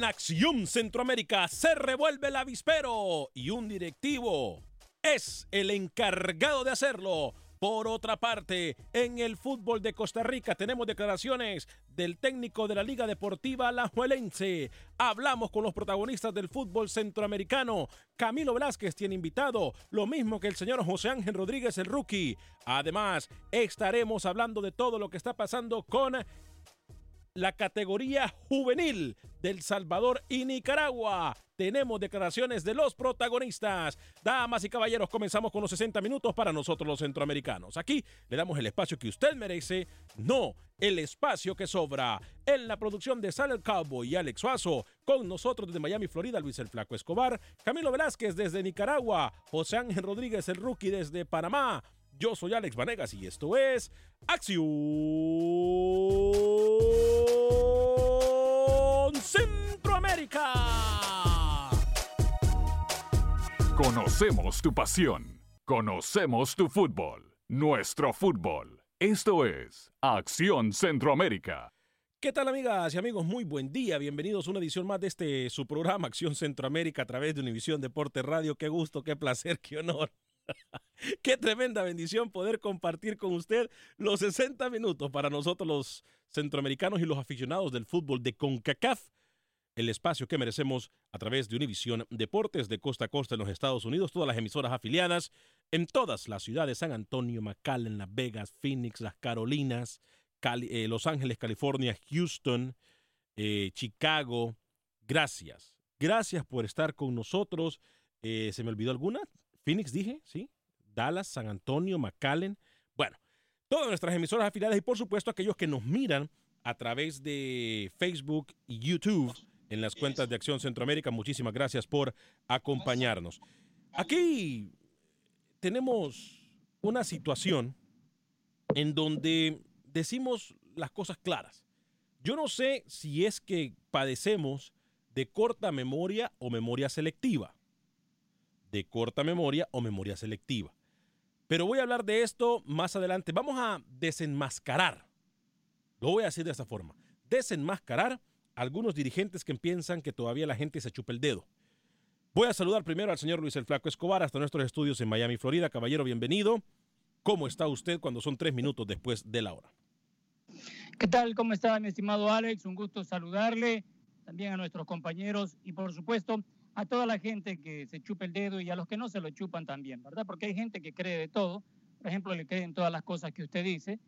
En Acción Centroamérica se revuelve el avispero y un directivo es el encargado de hacerlo. Por otra parte, en el fútbol de Costa Rica tenemos declaraciones del técnico de la Liga Deportiva Alajuelense. Hablamos con los protagonistas del fútbol centroamericano. Camilo Velázquez tiene invitado, lo mismo que el señor José Ángel Rodríguez, el rookie. Además, estaremos hablando de todo lo que está pasando con la categoría juvenil del Salvador y Nicaragua. Tenemos declaraciones de los protagonistas. Damas y caballeros, comenzamos con los 60 minutos para nosotros los centroamericanos. Aquí le damos el espacio que usted merece, no el espacio que sobra. En la producción de Sal el Cowboy y Alex Suazo, con nosotros desde Miami, Florida, Luis el Flaco Escobar, Camilo Velázquez desde Nicaragua, José Ángel Rodríguez, el rookie desde Panamá. Yo soy Alex Vanegas y esto es Acción Centroamérica. Conocemos tu pasión. Conocemos tu fútbol. Nuestro fútbol. Esto es Acción Centroamérica. ¿Qué tal amigas y amigos? Muy buen día. Bienvenidos a una edición más de este su programa Acción Centroamérica a través de Univisión Deporte Radio. Qué gusto, qué placer, qué honor. Qué tremenda bendición poder compartir con usted los 60 minutos para nosotros los centroamericanos y los aficionados del fútbol de CONCACAF. El espacio que merecemos a través de Univisión Deportes de costa a costa en los Estados Unidos, todas las emisoras afiliadas en todas las ciudades, San Antonio, McAllen, Las Vegas, Phoenix, Las Carolinas, eh, Los Ángeles, California, Houston, eh, Chicago. Gracias. Gracias por estar con nosotros. Eh, ¿Se me olvidó alguna? Phoenix dije, ¿sí? Dallas, San Antonio, McAllen. Bueno, todas nuestras emisoras afiliadas y por supuesto aquellos que nos miran a través de Facebook y YouTube en las cuentas de Acción Centroamérica. Muchísimas gracias por acompañarnos. Aquí tenemos una situación en donde decimos las cosas claras. Yo no sé si es que padecemos de corta memoria o memoria selectiva. De corta memoria o memoria selectiva. Pero voy a hablar de esto más adelante. Vamos a desenmascarar. Lo voy a decir de esta forma. Desenmascarar algunos dirigentes que piensan que todavía la gente se chupa el dedo. Voy a saludar primero al señor Luis el Flaco Escobar hasta nuestros estudios en Miami, Florida. Caballero, bienvenido. ¿Cómo está usted cuando son tres minutos después de la hora? ¿Qué tal? ¿Cómo está mi estimado Alex? Un gusto saludarle, también a nuestros compañeros y por supuesto a toda la gente que se chupa el dedo y a los que no se lo chupan también, ¿verdad? Porque hay gente que cree de todo, por ejemplo, le creen todas las cosas que usted dice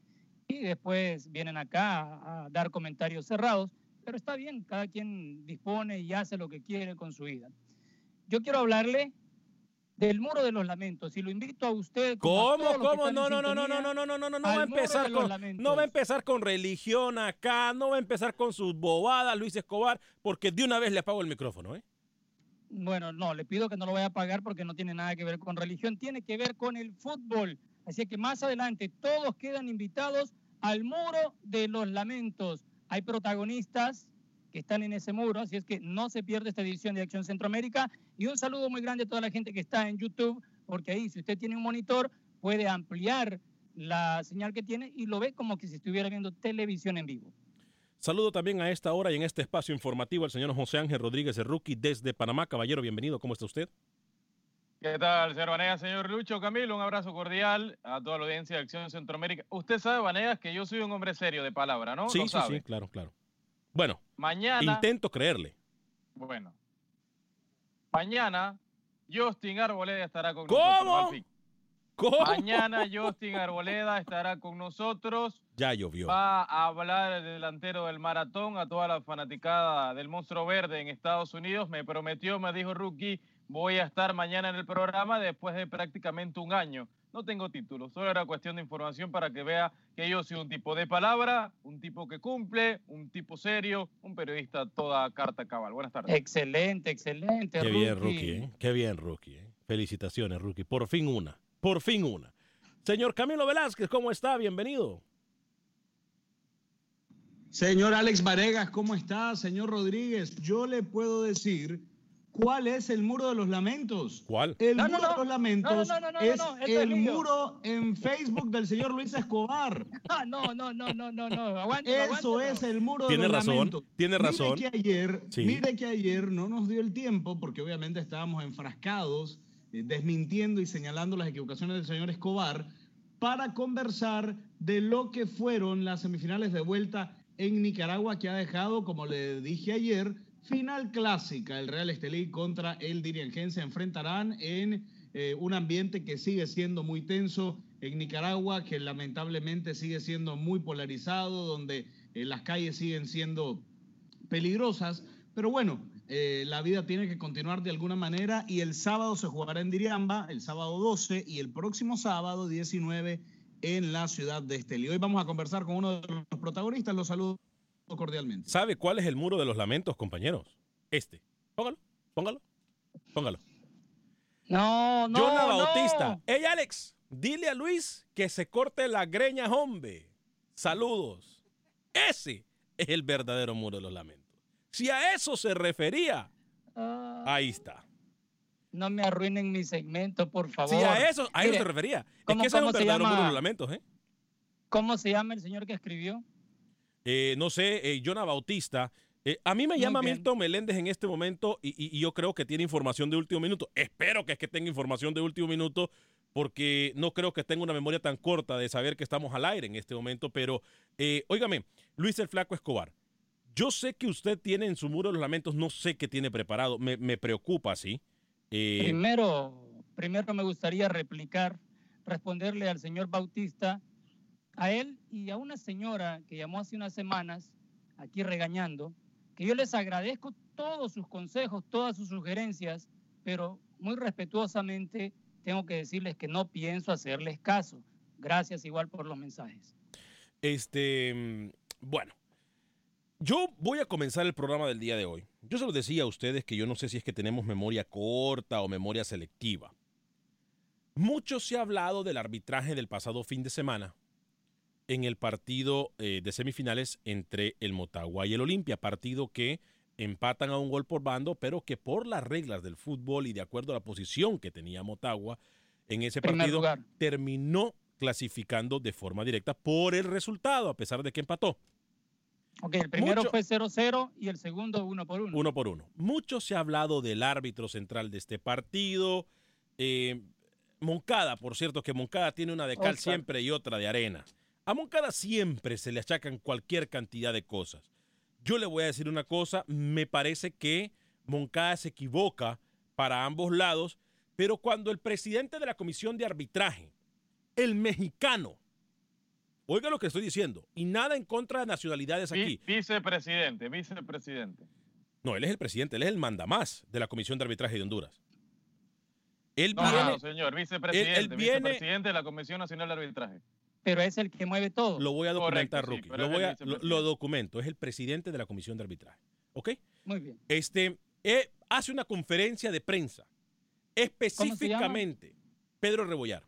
y después vienen acá a dar comentarios cerrados, pero está bien, cada quien dispone y hace lo que quiere con su vida. Yo quiero hablarle del muro de los lamentos y lo invito a usted. ¿Cómo? ¿Cómo? No, no, no, no, no, no, no, no, no, no, no va a empezar con no va a empezar con religión acá, no va a empezar con sus bobadas, Luis Escobar, porque de una vez le apago el micrófono, ¿eh? Bueno, no, le pido que no lo vaya a pagar porque no tiene nada que ver con religión, tiene que ver con el fútbol. Así que más adelante todos quedan invitados al muro de los lamentos. Hay protagonistas que están en ese muro, así es que no se pierde esta edición de Acción Centroamérica. Y un saludo muy grande a toda la gente que está en YouTube, porque ahí si usted tiene un monitor puede ampliar la señal que tiene y lo ve como que si estuviera viendo televisión en vivo. Saludo también a esta hora y en este espacio informativo al señor José Ángel Rodríguez de Rookie desde Panamá. Caballero, bienvenido. ¿Cómo está usted? ¿Qué tal, señor Vanegas? Señor Lucho, Camilo, un abrazo cordial a toda la audiencia de Acción Centroamérica. Usted sabe, Vanegas, que yo soy un hombre serio de palabra, ¿no? Sí, sí, sí, claro, claro. Bueno, mañana. Intento creerle. Bueno. Mañana, Justin Arboleda estará con nosotros. ¿Cómo? Mañana Justin Arboleda estará con nosotros. Ya llovió. Va a hablar el delantero del maratón a toda la fanaticada del monstruo verde en Estados Unidos. Me prometió, me dijo Rookie, voy a estar mañana en el programa después de prácticamente un año. No tengo título, solo era cuestión de información para que vea que yo soy un tipo de palabra, un tipo que cumple, un tipo serio, un periodista toda carta cabal. Buenas tardes. Excelente, excelente. Qué bien, Rookie. ¿eh? Qué bien, Rookie. ¿eh? Felicitaciones, Rookie. Por fin una. Por fin una. Señor Camilo Velázquez, ¿cómo está? Bienvenido. Señor Alex Varegas, ¿cómo está? Señor Rodríguez, yo le puedo decir ¿Cuál es el muro de los lamentos? ¿Cuál? El muro de los lamentos es el muro en Facebook del señor Luis Escobar. Ah, no, no, no, no, no, no. Eso es el muro de los razón, lamentos. Tiene razón. Mire que ayer, mire que ayer no nos dio el tiempo porque obviamente estábamos enfrascados desmintiendo y señalando las equivocaciones del señor Escobar para conversar de lo que fueron las semifinales de vuelta en Nicaragua que ha dejado, como le dije ayer, Final clásica, el Real Estelí contra el Dirigen se enfrentarán en eh, un ambiente que sigue siendo muy tenso en Nicaragua, que lamentablemente sigue siendo muy polarizado, donde eh, las calles siguen siendo peligrosas. Pero bueno, eh, la vida tiene que continuar de alguna manera y el sábado se jugará en Diriamba, el sábado 12 y el próximo sábado 19 en la ciudad de Estelí. Hoy vamos a conversar con uno de los protagonistas. Los saludo cordialmente. ¿Sabe cuál es el muro de los lamentos, compañeros? Este. Póngalo, póngalo, póngalo. No, no. Jonah Bautista. Hey, Alex, dile a Luis que se corte la greña, hombre. Saludos. Ese es el verdadero muro de los lamentos. Si a eso se refería, ah. ahí está. No me arruinen mi segmento, por favor. Si a eso, a eso se refería. Es que ese es un verdadero muro de los lamentos, ¿eh? ¿Cómo se llama el señor que escribió? Eh, no sé, eh, Jonah Bautista. Eh, a mí me llama Milton Meléndez en este momento y, yo creo que tiene información de último minuto. Espero que es que tenga información de último minuto porque no creo que tenga una memoria tan corta de saber que estamos al aire en este momento. Pero, óigame, Luis el Flaco Escobar, yo sé que usted tiene en su muro de los lamentos, no sé qué tiene preparado, me, me preocupa, ¿sí? primero, primero me gustaría replicar, responderle al señor Bautista a él y a una señora que llamó hace unas semanas, aquí regañando, que yo les agradezco todos sus consejos, todas sus sugerencias, pero muy respetuosamente tengo que decirles que no pienso hacerles caso. Gracias igual por los mensajes. Este, mm, bueno, yo voy a comenzar el programa del día de hoy. Yo se lo decía a ustedes que yo no sé si es que tenemos memoria corta o memoria selectiva. Mucho se ha hablado del arbitraje del pasado fin de semana en el partido eh, de semifinales entre el Motagua y el Olimpia, partido que empatan a un gol por bando, pero que por las reglas del fútbol y de acuerdo a la posición que tenía Motagua en ese partido, terminó clasificando de forma directa por el resultado, a pesar de que empató. Ok, el primero fue 0-0 y el segundo 1 por 1. Uno por uno. Mucho se ha hablado del árbitro central de este partido. Eh, Moncada, por cierto, que Moncada tiene una de cal Oscar. siempre y otra de arena. A Moncada siempre se le achacan cualquier cantidad de cosas. Yo le voy a decir una cosa, me parece que Moncada se equivoca para ambos lados, pero cuando el presidente de la comisión de arbitraje, el mexicano, oiga lo que estoy diciendo, y nada en contra de nacionalidades aquí. Vi- vicepresidente, vicepresidente. No, él es el presidente, él es el mandamás de la comisión de arbitraje de Honduras. Él No, viene, no, señor, vicepresidente, él viene- vicepresidente de la Comisión Nacional de Arbitraje. Pero es el que mueve todo. Lo voy a documentar, Correcto, Rookie. lo, voy a, lo, documento. Es el presidente de la comisión de arbitraje. ¿Ok? Muy bien. Este, eh, hace una conferencia de prensa. Específicamente, Pedro Rebollar.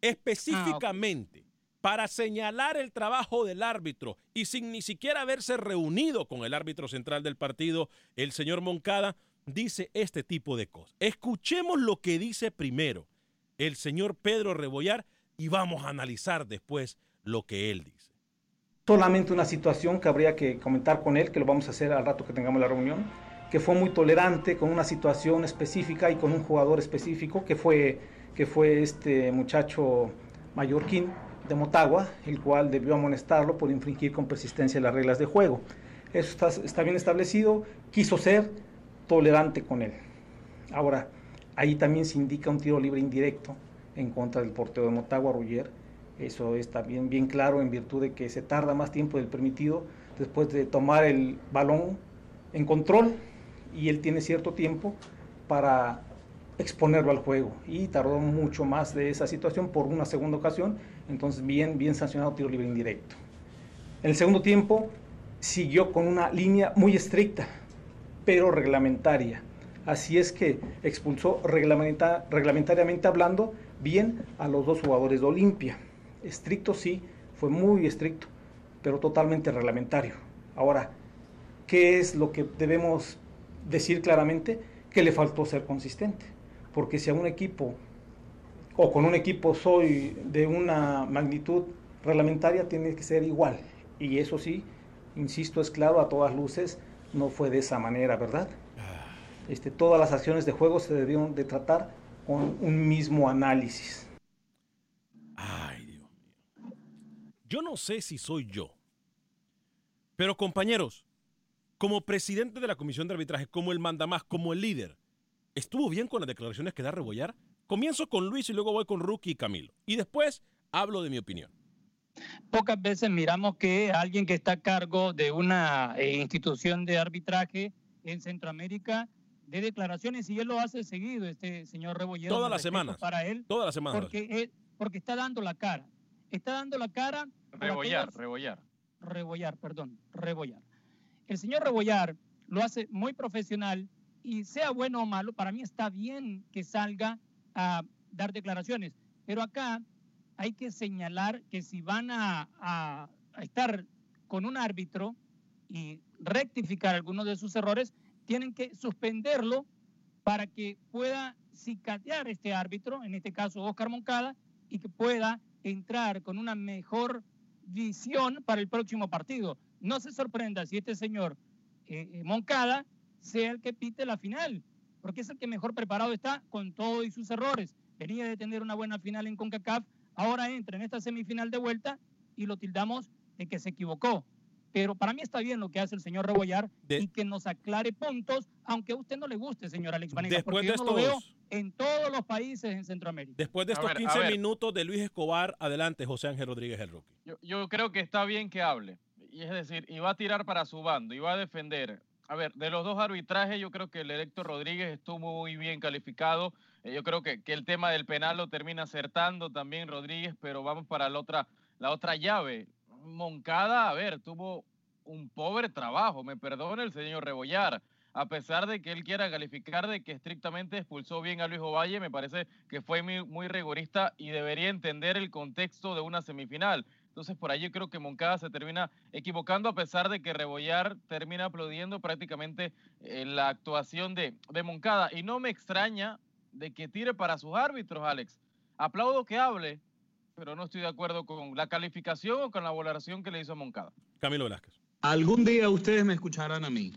Específicamente para señalar el trabajo del árbitro y sin ni siquiera haberse reunido con el árbitro central del partido, el señor Moncada, dice este tipo de cosas. Escuchemos lo que dice primero el señor Pedro Rebollar y vamos a analizar después lo que él dice. solamente una situación que habría que comentar con él, que lo vamos a hacer al rato que tengamos la reunión, que fue muy tolerante con una situación específica y con un jugador específico, que fue, que fue este muchacho mallorquín de Motagua, el cual debió amonestarlo por infringir con persistencia las reglas de juego. Eso está, bien establecido, quiso ser tolerante con él. Ahora, ahí también se indica un tiro libre indirecto en contra del portero de Motagua, Ruggier, eso está bien, bien claro en virtud de que se tarda más tiempo del permitido después de tomar el balón en control y él tiene cierto tiempo para exponerlo al juego y tardó mucho más de esa situación por una segunda ocasión, entonces bien, bien sancionado tiro libre indirecto. En el segundo tiempo siguió con una línea muy estricta, pero reglamentaria. Así es que expulsó reglamenta- reglamentariamente hablando bien a los dos jugadores de Olimpia. Estricto sí, fue muy estricto, pero totalmente reglamentario. Ahora, ¿qué es lo que debemos decir claramente? Que le faltó ser consistente. Porque si a un equipo, o con un equipo soy de una magnitud reglamentaria, tiene que ser igual. Y eso sí, insisto, es claro, a todas luces, no fue de esa manera, ¿verdad? Este, todas las acciones de juego se debieron de tratar con un mismo análisis. Ay, Dios mío. Yo no sé si soy yo, pero compañeros, como presidente de la comisión de arbitraje, como el mandamás, como el líder, ¿estuvo bien con las declaraciones que da Rebollar? Comienzo con Luis y luego voy con Rookie y Camilo. Y después hablo de mi opinión. Pocas veces miramos que alguien que está a cargo de una eh, institución de arbitraje en Centroamérica de declaraciones y él lo hace seguido, este señor Rebollero. Todas las semanas. Para él, Todas las semanas. porque, él- porque está dando la cara. Está dando la cara. Rebollar, rebollar. Rebollar, perdón, Rebollar. El señor Rebollar lo hace muy profesional y sea bueno o malo, para mí está bien que salga a dar declaraciones. Pero acá hay que señalar que si van a, a- estar con un árbitro y rectificar algunos de sus errores, tienen que suspenderlo para que pueda cicatear este árbitro, en este caso Oscar Moncada, y que pueda entrar con una mejor visión para el próximo partido. No se sorprenda si este señor eh, eh, Moncada sea el que pite la final, porque es el que mejor preparado está con todo y sus errores. Venía de tener una buena final en CONCACAF, ahora entra en esta semifinal de vuelta y lo tildamos de que se equivocó. Pero para mí está bien lo que hace el señor Rebollar y que nos aclare puntos, aunque a usted no le guste, señor Alex Vanega, Después porque de yo no lo veo estos- en todos los países en Centroamérica. Después de estos ver, a 15 ver. minutos de Luis Escobar, adelante José Ángel Rodríguez el Rookie. Yo, yo creo que está bien que hable. Y es decir, y va a tirar para su bando, y va a defender. A ver, de los dos arbitrajes, yo creo que el electo Rodríguez estuvo muy bien calificado. Eh, yo creo que, que el tema del penal lo termina acertando también Rodríguez, pero vamos para la otra, la otra llave. Moncada, a ver, tuvo un pobre trabajo, me perdone el señor Rebollar. A pesar de que él quiera calificar de que estrictamente expulsó bien a Luis Ovalle, me parece que fue muy, muy rigorista y debería entender el contexto de una semifinal. Entonces, por ahí yo creo que Moncada se termina equivocando, a pesar de que Rebollar termina aplaudiendo prácticamente eh, la actuación de, de Moncada. Y no me extraña de que tire para sus árbitros, Alex. Aplaudo que hable, pero no estoy de acuerdo con la calificación o con la valoración que le hizo a Moncada. Camilo Velázquez. Algún día ustedes me escucharán a mí.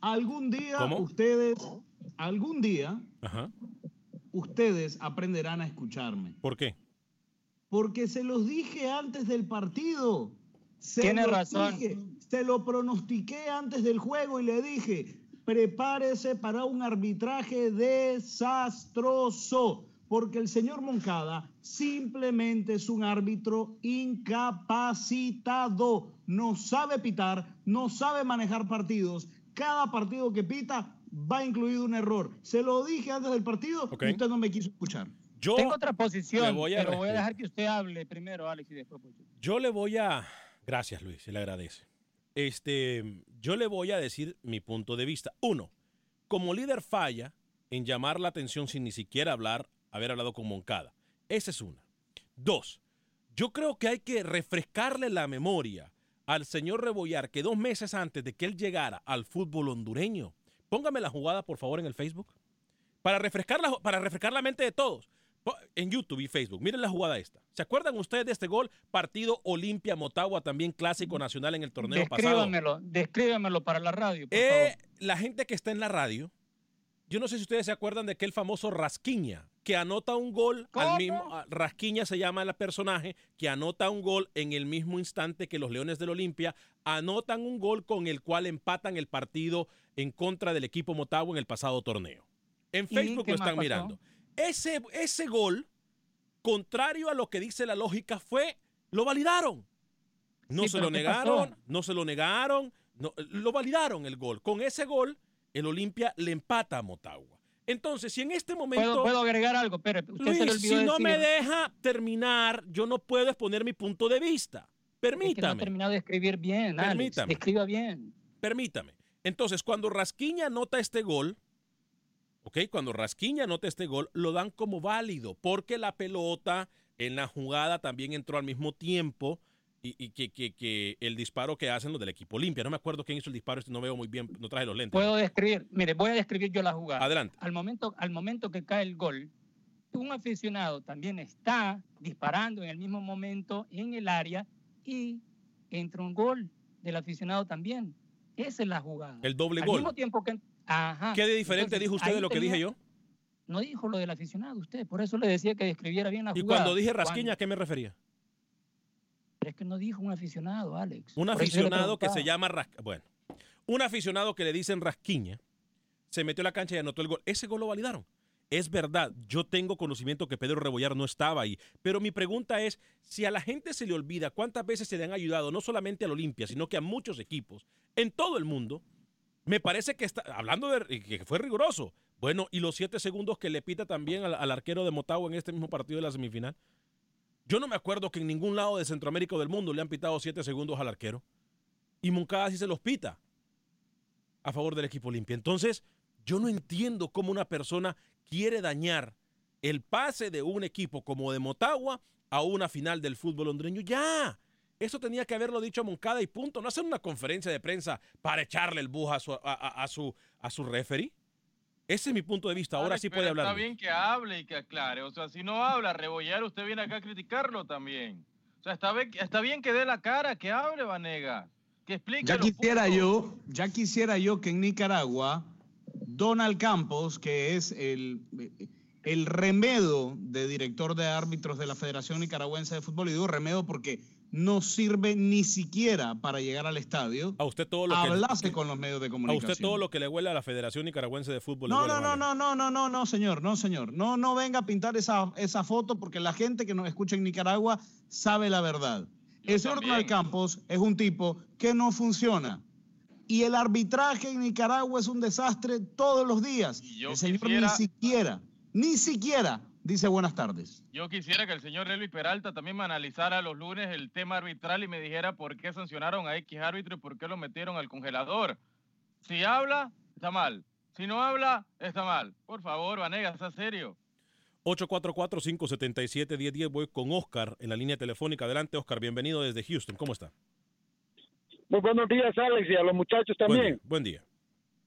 Algún día ustedes, algún día ustedes aprenderán a escucharme. ¿Por qué? Porque se los dije antes del partido. Se Tiene razón. dije, se lo pronostiqué antes del juego y le dije, prepárese para un arbitraje desastroso, porque el señor Moncada simplemente es un árbitro incapacitado, no sabe pitar, no sabe manejar partidos. Cada partido que pita va incluido un error. Se lo dije antes del partido y usted no me quiso escuchar. Yo Tengo otra posición, voy pero voy a dejar que usted hable primero, Alex, y después. pues, Yo le voy a. Gracias, Luis, se le agradece. Este, yo le voy a decir mi punto de vista. Uno, como líder falla en llamar la atención sin ni siquiera hablar, haber hablado con Moncada. Esa es una. Dos, yo creo que hay que refrescarle la memoria al señor Rebollar que dos meses antes de que él llegara al fútbol hondureño, póngame la jugada por favor en el Facebook, para refrescar la, para refrescar la mente de todos. Po- En YouTube y Facebook, miren la jugada esta. ¿Se acuerdan ustedes de este gol? Partido Olimpia Motagua, también clásico nacional en el torneo pasado. Descríbamelo, descríbamelo para la radio, por Eh, favor. la gente que está en la radio, yo no sé si ustedes se acuerdan de aquel famoso Rasquiña, que anota un gol al mismo. ah, Rasquiña se llama el personaje, que anota un gol en el mismo instante que los Leones del Olimpia anotan un gol con el cual empatan el partido en contra del equipo Motagua en el pasado torneo. En ¿Y Facebook lo están mirando. Ese, ese gol, contrario a lo que dice la lógica, fue, lo validaron. No Sí, se pero lo ¿qué negaron, pasó? no se lo negaron, no, lo validaron el gol. Con ese gol, el Olimpia le empata a Motagua. Entonces, si en este momento... ¿Puedo, puedo agregar algo? Espere, usted se le Luis, olvidó si no decir me deja terminar, yo no puedo exponer mi punto de vista. es que no Permítame. terminado de escribir bien, Alex. Permítame. Escriba bien. Permítame. Entonces, cuando Rasquiña anota este gol, ¿ok? Cuando Rasquiña anota este gol, lo dan como válido, porque la pelota en la jugada también entró al mismo tiempo y, y que, que- que el disparo que hacen los del equipo limpia. No me acuerdo quién hizo el disparo, este no veo muy bien, no traje los lentes. Puedo describir, mire, voy a describir yo la jugada. Adelante. Al momento, al momento que cae el gol, un aficionado también está disparando en el mismo momento en el área y entra un gol del aficionado también. Esa es la jugada. El doble Al gol. mismo tiempo que... Ajá. ¿Qué de diferente Entonces, dijo usted de lo que dije yo? No dijo lo del aficionado usted, por eso le decía que describiera bien la Y jugada. cuando dije Rasquiña, ¿a qué me refería? Pero es que no dijo un aficionado, Alex. Un aficionado que se llama Ras- bueno, un aficionado que le dicen Rasquiña se metió a la cancha y anotó el gol. Ese gol lo validaron. Es verdad, yo tengo conocimiento que Pedro Rebollar no estaba ahí, pero mi pregunta es, si a la gente se le olvida cuántas veces se le han ayudado, no solamente al Olimpia, sino que a muchos equipos en todo el mundo, me parece que está, hablando de que fue riguroso, bueno, y los siete segundos que le pita también al, arquero de Motagua en este mismo partido de la semifinal. Yo no me acuerdo que en ningún lado de Centroamérica o del mundo le han pitado siete segundos al arquero. Y Moncada sí se los pita a favor del equipo limpio. Entonces, yo no entiendo cómo una persona quiere dañar el pase de un equipo como de Motagua a una final del fútbol hondureño. Ya, eso tenía que haberlo dicho a Moncada y punto. No hacer una conferencia de prensa para echarle el bus a su, a, a- a su, a su referee. Ese es mi punto de vista. Ahora Alex, sí puede hablar. Está bien que hable y que aclare. O sea, si no habla, rebollar, usted viene acá a criticarlo también. O sea, está bien, está bien que dé la cara, que hable, Vanega. Que explique. Ya quisiera puntos. yo, ya quisiera yo que en Nicaragua Donald Campos, que es el, el remedo de director de árbitros de la Federación Nicaragüense de Fútbol, y digo remedo porque no sirve ni siquiera para llegar al estadio, A usted todo lo que hablase con los medios de a comunicación. usted todo lo que le huele a la Federación Nicaragüense de Fútbol. No, no, no, no, no, no, no, no, señor, no, señor. No, no venga a pintar esa, esa foto porque la gente que nos escucha en Nicaragua sabe la verdad. El señor Donald Campos es un tipo que no funciona. Y el arbitraje en Nicaragua es un desastre todos los días. yo El señor quisiera- ni siquiera, ni siquiera dice buenas tardes. Yo quisiera que el señor Elvis Peralta también me analizara los lunes el tema arbitral y me dijera por qué sancionaron a X árbitro y por qué lo metieron al congelador. Si habla, está mal. Si no habla, está mal. Por favor, Vanega, sea serio. 844-577-1010. Voy con Oscar en la línea telefónica. Adelante, Oscar. Bienvenido desde Houston. ¿Cómo está? Muy buenos días, Alex, y a los muchachos Buen también. día. Buen día.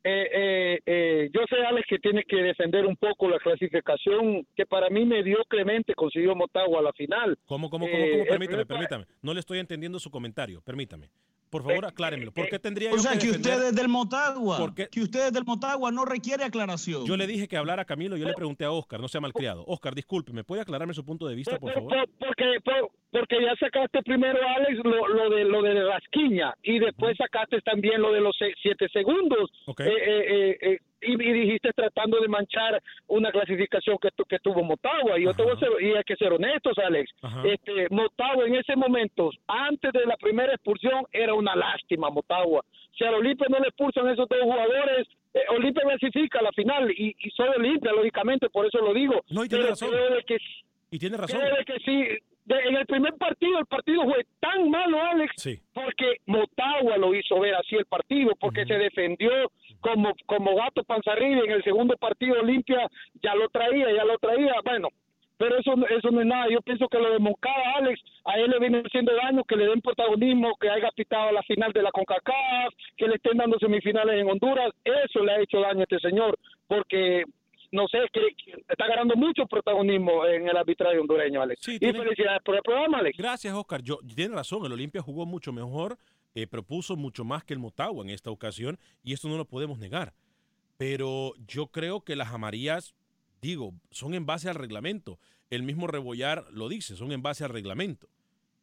Eh, eh, eh, yo sé, Alex, que tienes que defender un poco la clasificación que para mí mediocremente consiguió Motagua a la final. ¿Cómo, cómo, cómo, Eh, cómo? el Permítame, permítame. No le estoy entendiendo su comentario. Permítame. Por favor, acláremelo. ¿Por qué tendría O yo sea, que defender- ustedes del Motagua, que ustedes del Motagua no requiere aclaración. Yo le dije que hablara Camilo, yo le pregunté a Oscar, no sea malcriado. Oscar, disculpe, ¿me puede aclararme su punto de vista, por favor? Por- porque, por- porque ya sacaste primero, Alex, lo, lo de lo de Rasquiña y después sacaste también lo de los siete segundos. Ok. Eh, eh, eh, eh, y, y dijiste tratando de manchar una clasificación que, tu- que tuvo Motagua. Y yo te voy a ser, y hay que ser honestos, Alex. Ajá. Este, Motagua en ese momento, antes de la primera expulsión, era una lástima Motagua. Si al Olimpia no le expulsan esos dos jugadores, eh, Olimpia clasifica a la final y, y soy Olimpia, lógicamente, por eso lo digo. No, y tiene Pero razón. que Y tiene razón. Que sí. De- en el primer partido, el partido fue tan malo, Alex, Sí. porque Motagua lo hizo ver así el partido, porque se defendió como, como gato panza arriba. y En el segundo partido, Olimpia ya lo traía, ya lo traía. Bueno, pero eso, no- eso no es nada. Yo pienso que lo de Moncada, Alex, a él le viene haciendo daño, que le den protagonismo, que haya pitado la final de la CONCACAF, que le estén dando semifinales en Honduras. Eso le ha hecho daño a este señor, porque no sé, que, que está ganando mucho protagonismo en el arbitraje hondureño, Alex. Sí, y tiene- felicidades por el programa, Alex. Gracias, Oscar. Yo, tiene razón, el Olimpia jugó mucho mejor, eh, propuso mucho más que el Motagua en esta ocasión, y esto no lo podemos negar. Pero yo creo que las amarillas, digo, son en base al reglamento. El mismo Rebollar lo dice, son en base al reglamento.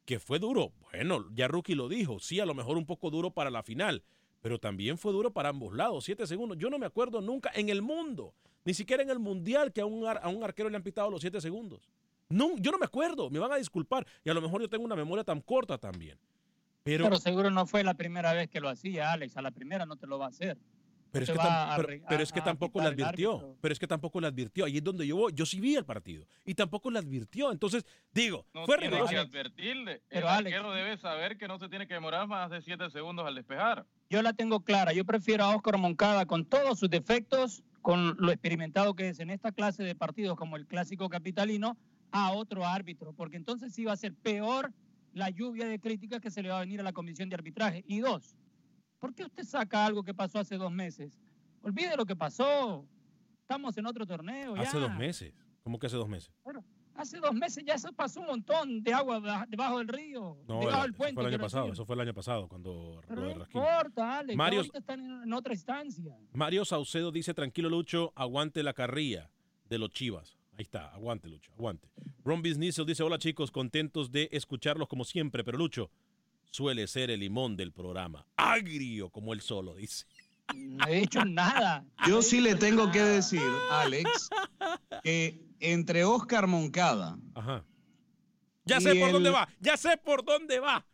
Que fue duro, bueno, ya Rookie lo dijo, sí, a lo mejor un poco duro para la final, pero también fue duro para ambos lados, siete segundos. Yo no me acuerdo nunca en el mundo, ni siquiera en el mundial, que a un, a un arquero le han pitado los siete segundos. No, yo no me acuerdo, me van a disculpar. Y a lo mejor yo tengo una memoria tan corta también. Pero, Pero seguro no fue la primera vez que lo hacía, Alex. A la primera no te lo va a hacer. pero, es que, va tam- a pero- arre- pero a- es que a tampoco el advirtió. Pero es que tampoco le advirtió. Ahí es donde yo voy. Yo sí vi el partido. Y tampoco le advirtió. Entonces, digo, No fue tiene riguroso. que advertirle. El Pero, Alex- arquero debe saber que no se tiene que demorar más de 7 segundos al despejar. Yo la tengo clara. Yo prefiero a Óscar Moncada con todos sus defectos, con lo experimentado que es en esta clase de partidos como el clásico capitalino, a otro árbitro, porque entonces sí va a ser peor la lluvia de críticas que se le va a venir a la comisión de arbitraje. Y dos, ¿por qué usted saca algo que pasó hace dos meses? Olvide lo que pasó. Estamos en otro torneo. Hace ya. dos meses. ¿Cómo que hace dos meses? Bueno, hace dos meses ya se pasó un montón de agua ba- debajo del río, No, debajo del eso puente. fue el año pasado. decir. Eso fue el año pasado cuando Pero no importa, Alex. Mario- ahorita están en, en otra instancia. Mario Saucedo dice, tranquilo Lucho, aguante la carrilla de los Chivas. Ahí está, aguante Lucho, aguante. Ron Bisnizel dice, hola chicos, contentos de escucharlos como siempre, pero Lucho suele ser el limón del programa. Agrio como él solo, dice. No he dicho nada. Yo sí le tengo que decir, Alex, que entre Oscar Moncada Ajá. Ya sé por el- dónde va, ya sé por dónde va.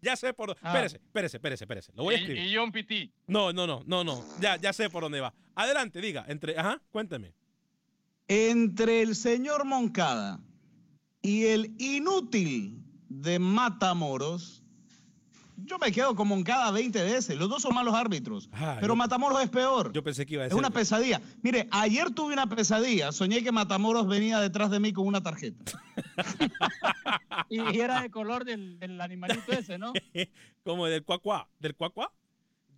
Ya sé por dónde. Ah. Espérese, espérese, espérese, espérese. Lo voy a Y, escribir. y John Pitti. No, no, no, no, no. Ya, ya sé por dónde va. Adelante, diga. Entre, ajá, cuénteme. Entre el señor Moncada y el inútil de Matamoros, yo me quedo con Moncada 20 veces. Los dos son malos árbitros. Ah, pero yo- Matamoros es peor. Yo pensé que iba a es decir. una pesadilla. Mire, ayer tuve una pesadilla. Soñé que Matamoros venía detrás de mí con una tarjeta. Y, y era de color del, del animalito ese, ¿no? como del cuacuá, del cuacuá.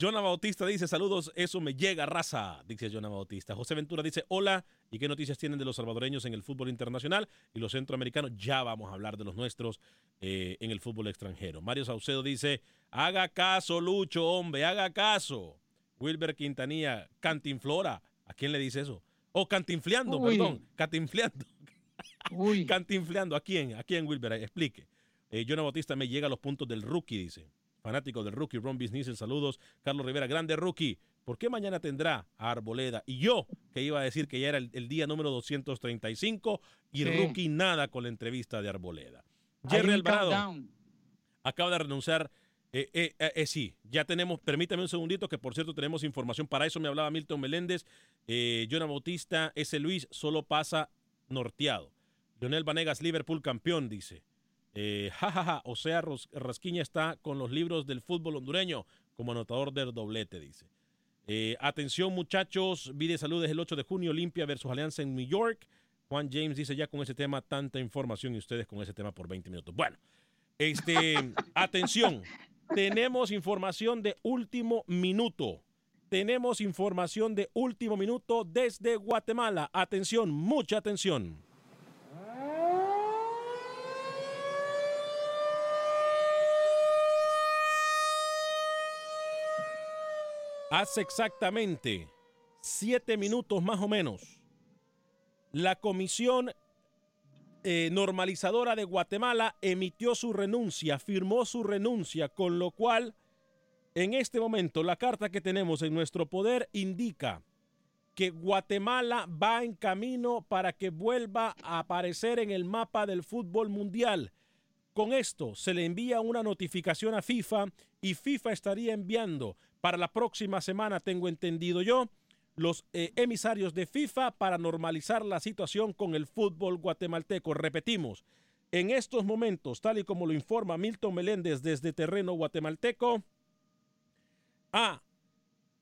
Jonah Bautista dice, saludos, eso me llega, raza, dice Jonah Bautista. José Ventura dice, hola, ¿y qué noticias tienen de los salvadoreños en el fútbol internacional y los centroamericanos? Ya vamos a hablar de los nuestros eh, en el fútbol extranjero. Mario Saucedo dice, haga caso, Lucho, hombre, haga caso. Wilber Quintanilla, Cantinflora, ¿a quién le dice eso? O Cantinfleando, Uy. perdón, Cantinfleando. Uy. Cantinfleando, ¿a quién? ¿A quién, Wilber? Explique. Eh, Jonah Bautista me llega a los puntos del rookie, dice. Fanático del rookie, Ron Business, saludos. Carlos Rivera, grande rookie. ¿Por qué mañana tendrá a Arboleda? Y yo, que iba a decir que ya era el, el día número 235 y Sí. rookie nada con la entrevista de Arboleda. Jerry Alvarado countdown. acaba de renunciar. Eh, eh, eh, eh, sí, ya tenemos, permítame un segundito, que por cierto tenemos información. Para eso me hablaba Milton Meléndez. Eh, Jonah Bautista, ese Luis solo pasa norteado. Leonel Vanegas, Liverpool campeón, dice. Eh, ja, ja, ja, o sea, Rasquiña está con los libros del fútbol hondureño como anotador del doblete, dice. Eh, atención, muchachos, Vide Salud es el 8 de junio, Olimpia versus Alianza en New York. Juan James dice ya con ese tema tanta información y ustedes con ese tema por 20 minutos. Bueno, este, atención, tenemos información de último minuto. Tenemos información de último minuto desde Guatemala. Atención, mucha atención. Hace exactamente siete minutos más o menos, la Comisión eh, Normalizadora de Guatemala emitió su renuncia, firmó su renuncia, con lo cual en este momento la carta que tenemos en nuestro poder indica que Guatemala va en camino para que vuelva a aparecer en el mapa del fútbol mundial. Con esto se le envía una notificación a FIFA y FIFA estaría enviando para la próxima semana, tengo entendido yo, los eh, emisarios de FIFA para normalizar la situación con el fútbol guatemalteco. Repetimos, en estos momentos, tal y como lo informa Milton Meléndez desde terreno guatemalteco, ha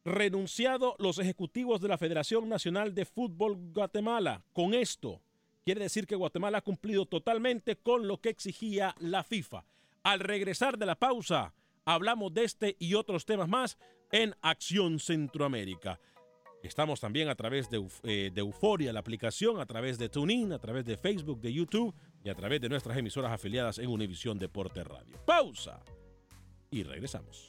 renunciado los ejecutivos de la Federación Nacional de Fútbol Guatemala. Con esto, quiere decir que Guatemala ha cumplido totalmente con lo que exigía la FIFA. Al regresar de la pausa, hablamos de este y otros temas más en Acción Centroamérica. Estamos también a través de, eh, de Euforia, la aplicación, a través de TuneIn, a través de Facebook, de YouTube y a través de nuestras emisoras afiliadas en Univisión Deporte Radio. Pausa y regresamos.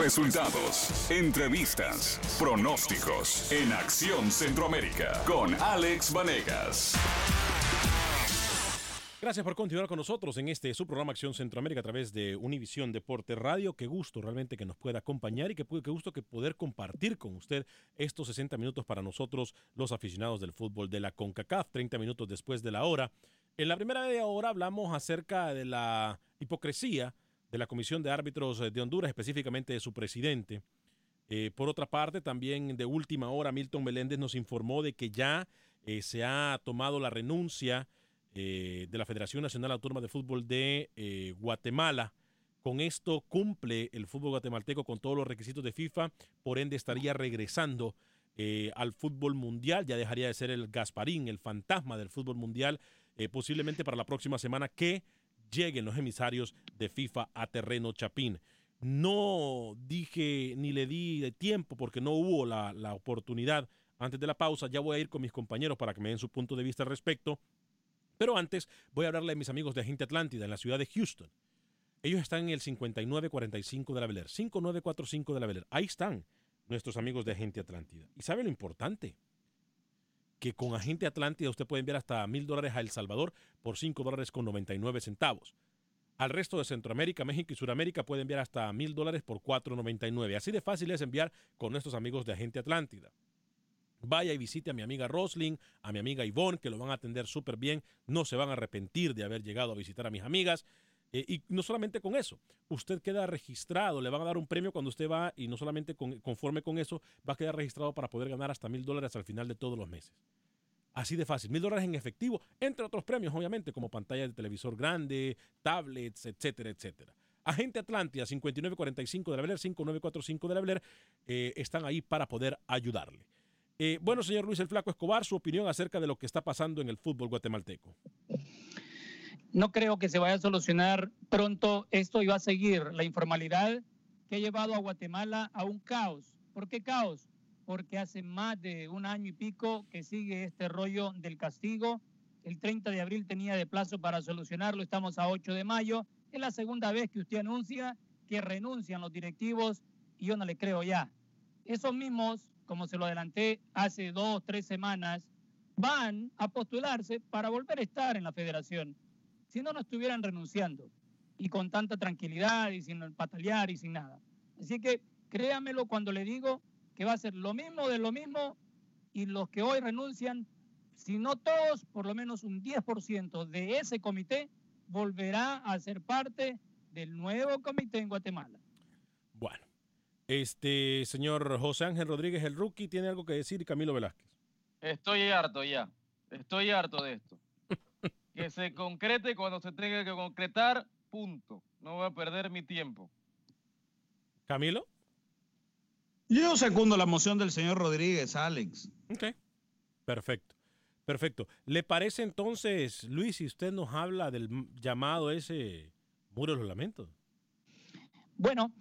Resultados, entrevistas, pronósticos en Acción Centroamérica con Alex Vanegas. Gracias por continuar con nosotros en este su programa Acción Centroamérica a través de Univisión Deporte Radio. Qué gusto realmente que nos pueda acompañar y qué, qué gusto que poder compartir con usted estos 60 minutos para nosotros, los aficionados del fútbol de la CONCACAF, 30 minutos después de la hora. En la primera media hora hablamos acerca de la hipocresía de la Comisión de Árbitros de Honduras, específicamente de su presidente. Eh, por otra parte, también de última hora, Milton Meléndez nos informó de que ya eh, se ha tomado la renuncia eh, de la Federación Nacional Autónoma de Fútbol de Guatemala. Con esto cumple el fútbol guatemalteco con todos los requisitos de FIFA, por ende estaría regresando al fútbol mundial, ya dejaría de ser el Gasparín, el fantasma del fútbol mundial, posiblemente para la próxima semana que lleguen los emisarios de FIFA a terreno Chapín. No dije ni le di tiempo porque no hubo la, la oportunidad antes de la pausa. Ya voy a ir con mis compañeros para que me den su punto de vista al respecto. Pero antes voy a hablarle a mis amigos de Agente Atlántida en la ciudad de Houston. Ellos están en el 5945 de la Beler, 5945 de la Beler. Ahí están nuestros amigos de Agente Atlántida. ¿Y sabe lo importante? Que con Agente Atlántida usted puede enviar hasta mil dólares a El Salvador por cinco dólares con 99 centavos. Al resto de Centroamérica, México y Sudamérica puede enviar hasta mil dólares por 4.99. Así de fácil es enviar con nuestros amigos de Agente Atlántida. Vaya y visite a mi amiga Rosling, a mi amiga Ivonne, que lo van a atender súper bien. No se van a arrepentir de haber llegado a visitar a mis amigas. Eh, y no solamente con eso, usted queda registrado, le van a dar un premio cuando usted va y no solamente conforme con eso, va a quedar registrado para poder ganar hasta mil dólares al final de todos los meses. Así de fácil, mil dólares en efectivo, entre otros premios, obviamente, como pantalla de televisor grande, tablets, etcétera, etcétera. Agente Atlántida 5945 de la Beler, 5945 de la Beler, eh, están ahí para poder ayudarle. Eh, bueno, señor Luis el Flaco Escobar, su opinión acerca de lo que está pasando en el fútbol guatemalteco no creo que se vaya a solucionar pronto esto y va a seguir la informalidad que ha llevado a Guatemala a un caos. ¿Por qué caos? Porque hace más de un año y pico que sigue este rollo del castigo. El 30 de abril tenía de plazo para solucionarlo, estamos a 8 de mayo. Es la segunda vez que usted anuncia que renuncian los directivos y yo no le creo ya. Esos mismos, como se lo adelanté hace dos, tres semanas, van a postularse para volver a estar en la federación si no, no estuvieran renunciando y con tanta tranquilidad y sin patalear y sin nada. Así que créamelo cuando le digo que va a ser lo mismo de lo mismo y los que hoy renuncian, si no todos, por lo menos un 10% de ese comité volverá a ser parte del nuevo comité en Guatemala. Bueno, este señor José Ángel Rodríguez, el rookie, tiene algo que decir, Camilo Velázquez. Estoy harto ya, estoy harto de esto que se concrete cuando se tenga que concretar, punto. No voy a perder mi tiempo. Camilo. Yo segundo la moción del señor Rodríguez, Alex. Ok, perfecto. Perfecto. ¿Le parece entonces, Luis, si usted nos habla del llamado ese muro de los lamentos? Bueno,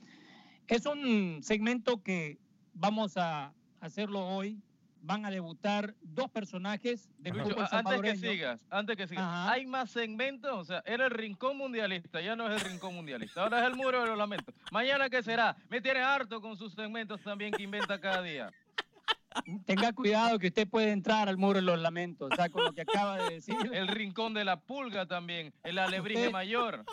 Es un segmento que vamos a hacerlo hoy. Van a debutar dos personajes del fútbol antes que sigas, antes que sigas, Ajá. hay más segmentos, o sea, era el rincón mundialista, ya no es el rincón mundialista, ahora es el muro de los lamentos. Mañana qué será? Me tiene harto con sus segmentos también que inventa cada día. Tenga cuidado que usted puede entrar al muro de los lamentos, o sea, con lo que acaba de decir. El rincón de la pulga también, el alebrije Usted- mayor.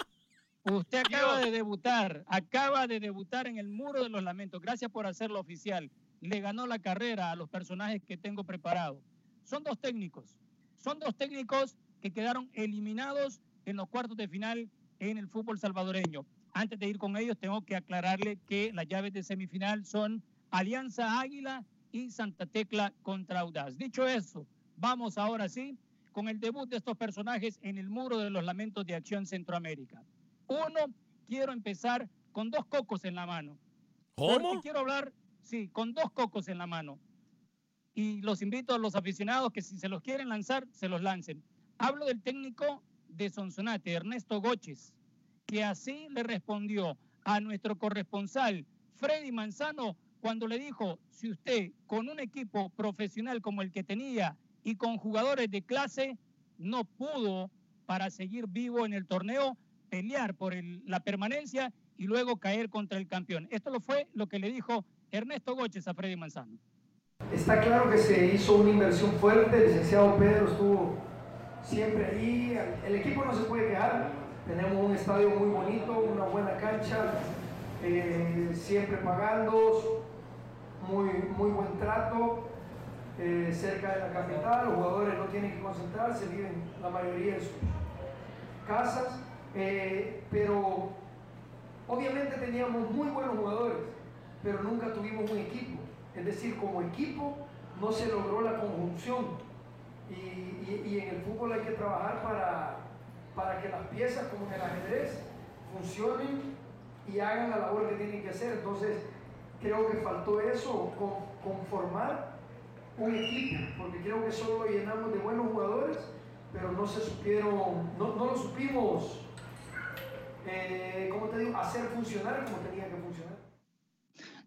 Usted acaba de debutar, acaba de debutar en el muro de los lamentos. Gracias por hacerlo oficial. Le ganó la carrera a los personajes que tengo preparados. Son dos técnicos. Son dos técnicos que quedaron eliminados en los cuartos de final en el fútbol salvadoreño. Antes de ir con ellos, tengo que aclararle que las llaves de semifinal son Alianza Águila y Santa Tecla contra Audaz. Dicho eso, vamos ahora sí con el debut de estos personajes en el muro de los lamentos de Acción Centroamérica. Uno, quiero empezar con dos cocos en la mano. ¿Cómo? Porque quiero hablar, sí, con dos cocos en la mano. Y los invito a los aficionados que si se los quieren lanzar, se los lancen. Hablo del técnico de Sonsonate, Ernesto Goches, que así le respondió a nuestro corresponsal, Freddy Manzano, cuando le dijo, si usted con un equipo profesional como el que tenía y con jugadores de clase, no pudo para seguir vivo en el torneo, pelear por la permanencia y luego caer contra el campeón. Esto lo fue lo que le dijo Ernesto Goches a Freddy Manzano. Está claro que se hizo una inversión fuerte, el licenciado Pedro estuvo siempre ahí, el equipo no se puede quejar, tenemos un estadio muy bonito, una buena cancha, eh, siempre pagando, muy, muy buen trato, eh, cerca de la capital, los jugadores no tienen que concentrarse, viven la mayoría en sus casas, eh, pero obviamente teníamos muy buenos jugadores, pero nunca tuvimos un equipo. Es decir, como equipo no se logró la conjunción. Y, y- en el fútbol hay que trabajar para, para que las piezas, como en el ajedrez, funcionen y hagan la labor que tienen que hacer. Entonces, creo que faltó eso, con- conformar un equipo, porque creo que solo lo llenamos de buenos jugadores, pero no se supieron, no, no lo supimos, eh, ¿cómo te digo?, hacer funcionar como tenía que funcionar.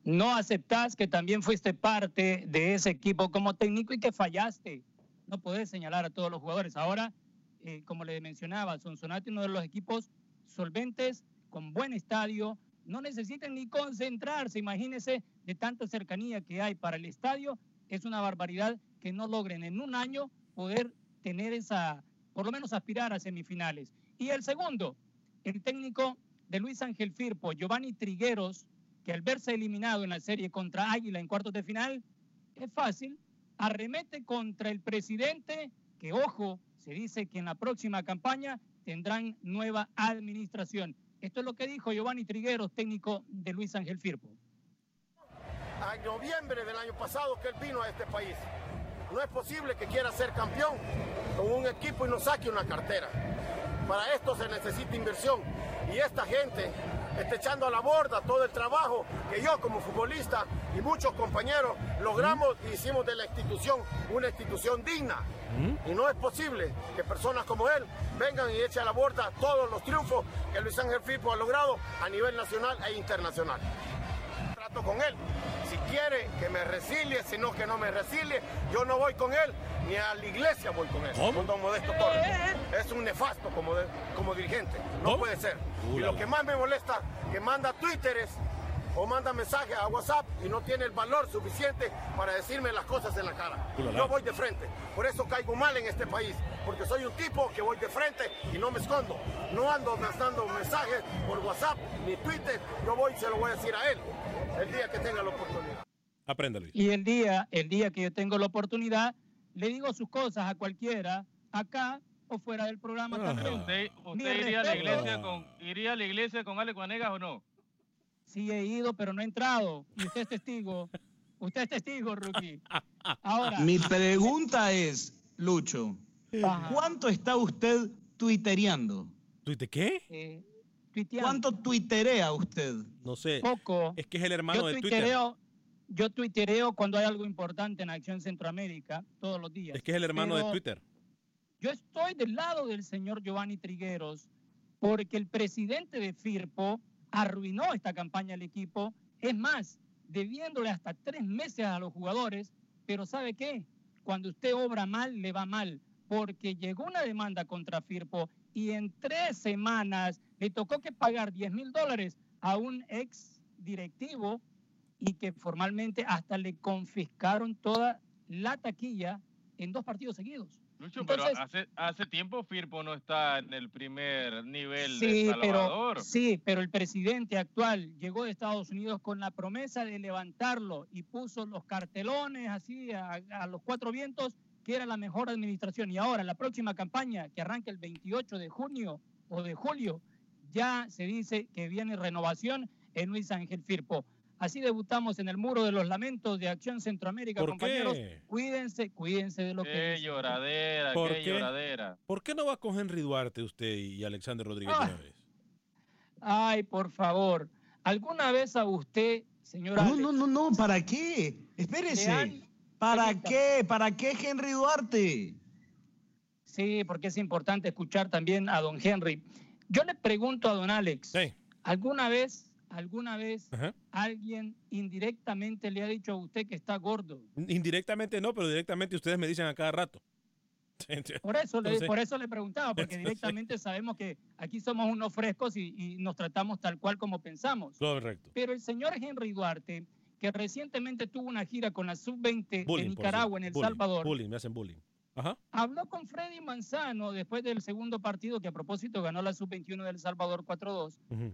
No aceptás que también fuiste parte de ese equipo como técnico y que fallaste. No podés señalar a todos los jugadores. Ahora, eh, como le mencionaba, Sonsonate, uno de los equipos solventes, con buen estadio, no necesitan ni concentrarse. Imagínense de tanta cercanía que hay para el estadio. Es una barbaridad que no logren en un año poder tener esa, por lo menos aspirar a semifinales. Y el segundo, el técnico de Luis Ángel Firpo, Giovanni Trigueros, que al verse eliminado en la serie contra Águila en cuartos de final, es fácil, arremete contra el presidente, que ojo, se dice que en la próxima campaña tendrán nueva administración. Esto es lo que dijo Giovanni Trigueros, técnico de Luis Ángel Firpo. en noviembre del año pasado que él vino a este país. No es posible que quiera ser campeón con un equipo y no saque una cartera. Para esto se necesita inversión y esta gente está echando a la borda todo el trabajo que yo como futbolista y muchos compañeros logramos y hicimos de la institución una institución digna. Y no es posible que personas como él vengan y echen a la borda todos los triunfos que Luis Ángel Firpo ha logrado a nivel nacional e internacional trato con él. Quiere que me resilie, si no que no me resilie, yo no voy con él, ni a la iglesia voy con él, con don Modesto Torres. Es un nefasto como, de- como dirigente, no puede ser. Y lo que más me molesta, que manda twitteres o manda mensajes a WhatsApp y no tiene el valor suficiente para decirme las cosas en la cara. Ulala. Yo voy de frente, por eso caigo mal en este país, porque soy un tipo que voy de frente y no me escondo. No ando mandando mensajes por WhatsApp ni Twitter, yo voy y se lo voy a decir a él el día que tenga la oportunidad. Aprenda, Luis. Y el día, el día que yo tengo la oportunidad, le digo sus cosas a cualquiera, acá o fuera del programa también. ¿Usted, usted iría, a la iglesia con, iría a la iglesia con Alex Vanegas o no? Sí he ido, pero no he entrado. Y usted es testigo. Usted es testigo, Rookie. Ahora. Mi pregunta es, Lucho, Ajá. ¿cuánto está usted tuitereando? ¿Tuite qué? Eh, ¿Cuánto tuiterea usted? No sé. Poco. Es que es el hermano yo de Twitter. Yo tuitereo cuando hay algo importante en Acción Centroamérica, todos los días. Es que es el hermano de Twitter. Yo estoy del lado del señor Giovanni Trigueros porque el presidente de Firpo arruinó esta campaña al equipo Es más, debiéndole hasta tres meses a los jugadores, pero ¿sabe qué? Cuando usted obra mal, le va mal, porque llegó una demanda contra Firpo y en tres semanas le tocó que pagar 10 mil dólares a un ex directivo y que formalmente hasta le confiscaron toda la taquilla en dos partidos seguidos. Lucho, pero hace, hace tiempo Firpo no está en el primer nivel sí, de Salvador. Pero, sí, pero el presidente actual llegó de Estados Unidos con la promesa de levantarlo y puso los cartelones así a, a los cuatro vientos que era la mejor administración. Y ahora, la próxima campaña que arranca el 28 de junio o de julio, ya se dice que viene renovación en Luis Ángel Firpo. Así debutamos en el muro de los lamentos de Acción Centroamérica, ¿Por compañeros. qué? Cuídense, cuídense de lo que Qué dicen. lloradera, ¿Por qué qué? lloradera. ¿Por qué no va con Henry Duarte usted y Alexander Rodríguez Ah. de una vez? Ay, por favor. ¿Alguna vez a usted, señora? No, no, no, no, ¿para qué? Espérese. ¿Para qué? ¿Para qué Henry Duarte? Sí, porque es importante escuchar también a don Henry. Yo le pregunto a don Alex, ¿alguna vez, alguna vez Ajá. alguien indirectamente le ha dicho a usted que está gordo? Indirectamente no, pero directamente ustedes me dicen a cada rato. Por eso, le, por eso le preguntaba, porque directamente sabemos que aquí somos unos frescos y, y nos tratamos tal cual como pensamos. Correcto. Pero el señor Henry Duarte, que recientemente tuvo una gira con la sub-20 de Bullying, por Nicaragua en. El Bullying, Salvador, Bullying, me hacen bullying. Ajá. habló con Freddy Manzano después del segundo partido que a propósito ganó la sub-21 del Salvador 4-2. Ujú.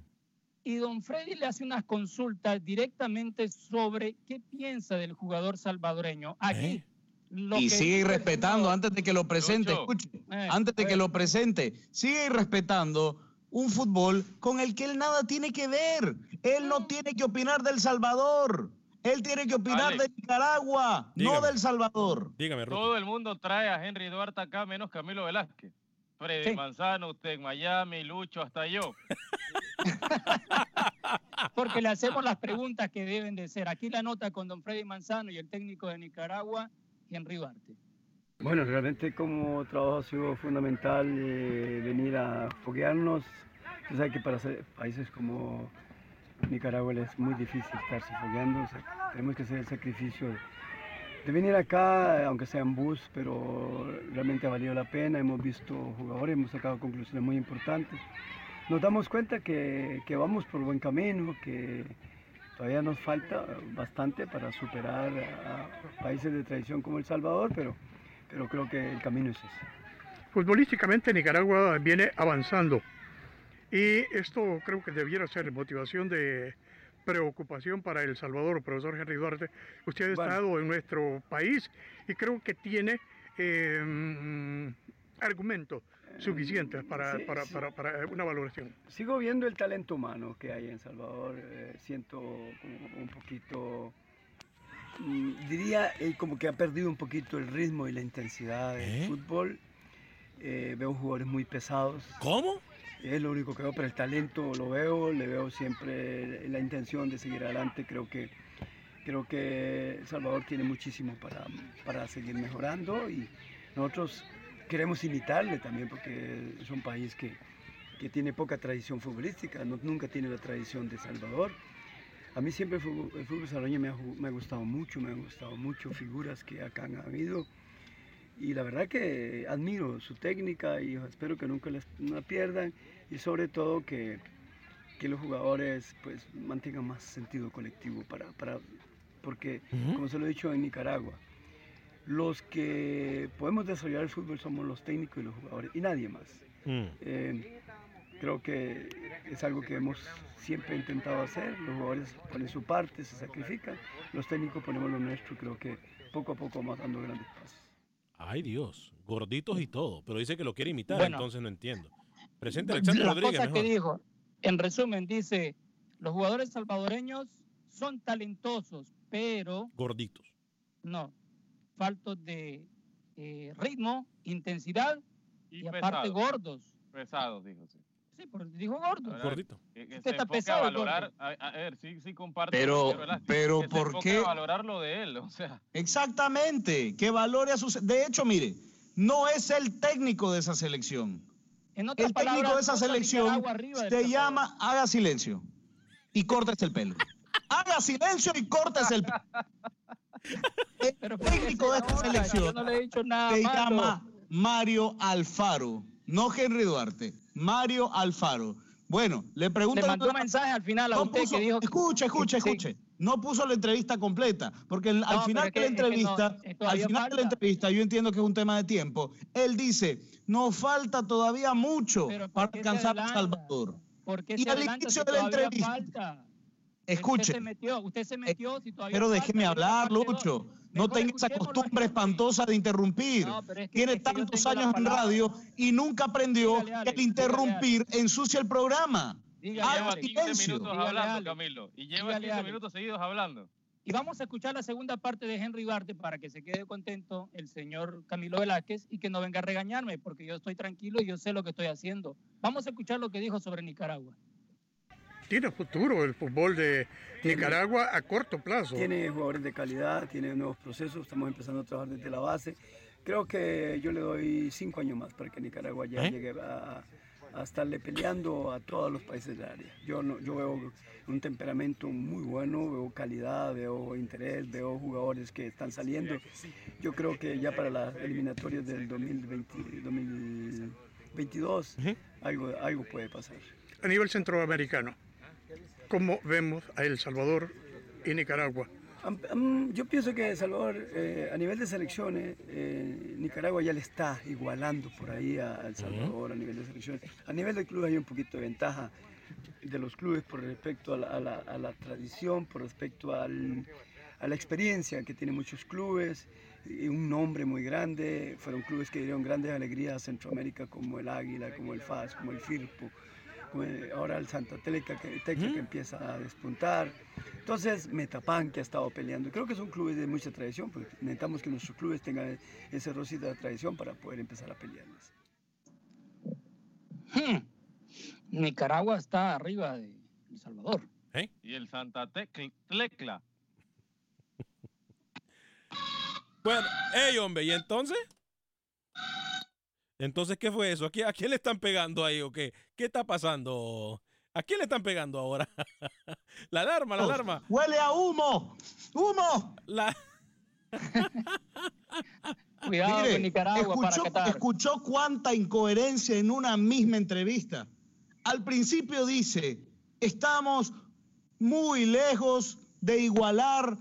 Y don Freddy le hace unas consultas directamente sobre qué piensa del jugador salvadoreño. Aquí. lo Y que sigue respetando antes de que lo presente, Lucho. escuche, Eh, antes de que ver. lo presente, sigue respetando un fútbol con el que él nada tiene que ver. Él no tiene que opinar del Salvador. Él tiene que opinar Alex. de Nicaragua, no del Salvador. Dígame, Todo el mundo trae a Henry Duarte acá, menos Camilo Velázquez. Freddy Sí. Manzano, usted en Miami, Lucho, hasta yo. Porque le hacemos las preguntas que deben de ser. Aquí la nota con don Freddy Manzano y el técnico de Nicaragua, Henry Duarte. Bueno, realmente como trabajo ha sido fundamental eh, venir a foguearnos. Usted sabe que para países como Nicaragua es muy difícil estarse fogueando. o sea, tenemos que hacer el sacrificio de, venir acá, aunque sea en bus, pero realmente ha valido la pena. Hemos visto jugadores, hemos sacado conclusiones muy importantes. Nos damos cuenta que, que vamos por buen camino, que todavía nos falta bastante para superar a países de tradición como El Salvador, pero, pero creo que el camino es ese. Futbolísticamente Nicaragua viene avanzando y esto creo que debiera ser motivación de preocupación para El Salvador, profesor Henry Duarte. Usted ha Bueno. estado en nuestro país y creo que tiene eh, mm, argumentos suficientes para, sí, para- sí. para- para una valoración. Sigo viendo el talento humano que hay en Salvador. eh, siento un poquito, mm, diría eh, como que ha perdido un poquito el ritmo y la intensidad del ¿Eh? fútbol. Eh, veo jugadores muy pesados. ¿Cómo? Es lo único que veo, pero el talento lo veo, le veo siempre la intención de seguir adelante. Creo que, creo que Salvador tiene muchísimo para, para seguir mejorando y nosotros queremos imitarle también porque es un país que, que tiene poca tradición futbolística, no- nunca tiene la tradición de Salvador. A mí siempre el fútbol, el salvadoreño me ha, me ha gustado mucho, me han gustado mucho figuras que acá han habido. Y la verdad que admiro su técnica y espero que nunca la pierdan y sobre todo que, que los jugadores pues mantengan más sentido colectivo para, para porque como se lo he dicho en Nicaragua los que podemos desarrollar el fútbol somos los técnicos y los jugadores y nadie más Mm. Eh, creo que es algo que hemos siempre intentado hacer los jugadores ponen su parte se sacrifican los técnicos ponemos lo nuestro creo que poco a poco vamos dando grandes pasos Ay, Dios. Gorditos y todo. Pero dice que lo quiere imitar, Bueno. entonces no entiendo. Presente Alexander que dijo, en resumen, dice, los jugadores salvadoreños son talentosos, pero Gorditos. no, faltos de eh, ritmo, intensidad y, aparte gordos. Pesados, dijo, sí. Sí, pero dijo gordos. Ahora, Gordito. Que, que Usted se está pesado, a valorar, gordo. a, a ver, sí, sí comparto. Pero- pero que ¿por qué? a valorar lo de él, o sea. Exactamente, que valore a sus... De hecho, mire, no es el técnico de esa selección. En El técnico de esa selección Salvador. llama, haga silencio y córtese el pelo. haga silencio y cortes el el técnico de esta selección no le he dicho nada se malo. llama Mario Alfaro, no Henry Duarte, Mario Alfaro. Bueno, le pregunto. Le mandó un mensaje al final a No usted puso- que dijo. Escuche, escuche, Sí. No puso la entrevista completa, porque el- al final de la que- es que no, entrevista, eh, al final de la entrevista, yo entiendo que es un tema de tiempo. Él dice, nos falta todavía mucho para alcanzar a? Salvador. ¿Por qué Y al inicio si de la entrevista- falta? Escuche. Usted se metió, usted se metió si todavía Pero déjeme hablar. Lucho. No tenga esa costumbre espantosa de interrumpir. No, pero es que- Tiene es que yo tantos años en radio y nunca aprendió Dígale, que el dígale, interrumpir ensucia el programa. Dígale, Alex. silencio. minutos Dígale, hablando. Camilo. Y lleva Dígale, 15 Alex. minutos seguidos hablando. Y vamos a escuchar la segunda parte de Henry Duarte para que se quede contento el señor Camilo Velázquez y que no venga a regañarme, porque yo estoy tranquilo y yo sé lo que estoy haciendo. Vamos a escuchar lo que dijo sobre Nicaragua. Tiene futuro el fútbol de Nicaragua a corto plazo. Tiene jugadores de calidad, tiene nuevos procesos, estamos empezando a trabajar desde la base. Creo que yo le doy cinco años más para que Nicaragua ya ¿Eh? llegue a, a estarle peleando a todos los países del área. Yo, no, yo veo un temperamento muy bueno, veo calidad, veo interés, veo jugadores que están saliendo. Yo creo que ya para las eliminatorias del 2020, 2022 algo, algo puede pasar. A nivel centroamericano, ¿cómo vemos a El Salvador y Nicaragua? Yo pienso que Salvador, eh, a nivel de selecciones, eh, Nicaragua ya le está igualando por ahí a El Salvador a nivel de selecciones. A nivel de clubes hay un poquito de ventaja de los clubes por respecto a la, a la- a la tradición, por respecto al- a la experiencia que tienen muchos clubes, y un nombre muy grande. Fueron clubes que dieron grandes alegrías a Centroamérica como el Águila, como el FAS, como el Firpo. Ahora el Santa Tecla que, empieza a despuntar. Entonces, Metapan que ha estado peleando. Creo que son clubes de mucha tradición, porque necesitamos que nuestros clubes tengan ese rosito de tradición para poder empezar a pelearles. Hmm. Nicaragua está arriba de El Salvador. Y el Santa Tec- Tecla. Bueno, hey, hombre, ¿y entonces? Entonces, ¿qué fue eso? ¿A quién, a quién le están pegando ahí o qué? ¿Qué está pasando? ¿A quién le están pegando ahora? la alarma, la alarma. ¡Huele a humo! ¡Humo! La... Cuidado Mire, con Nicaragua para escuchó, Qatar. escuchó cuánta incoherencia en una misma entrevista. Al principio dice, estamos muy lejos de igualar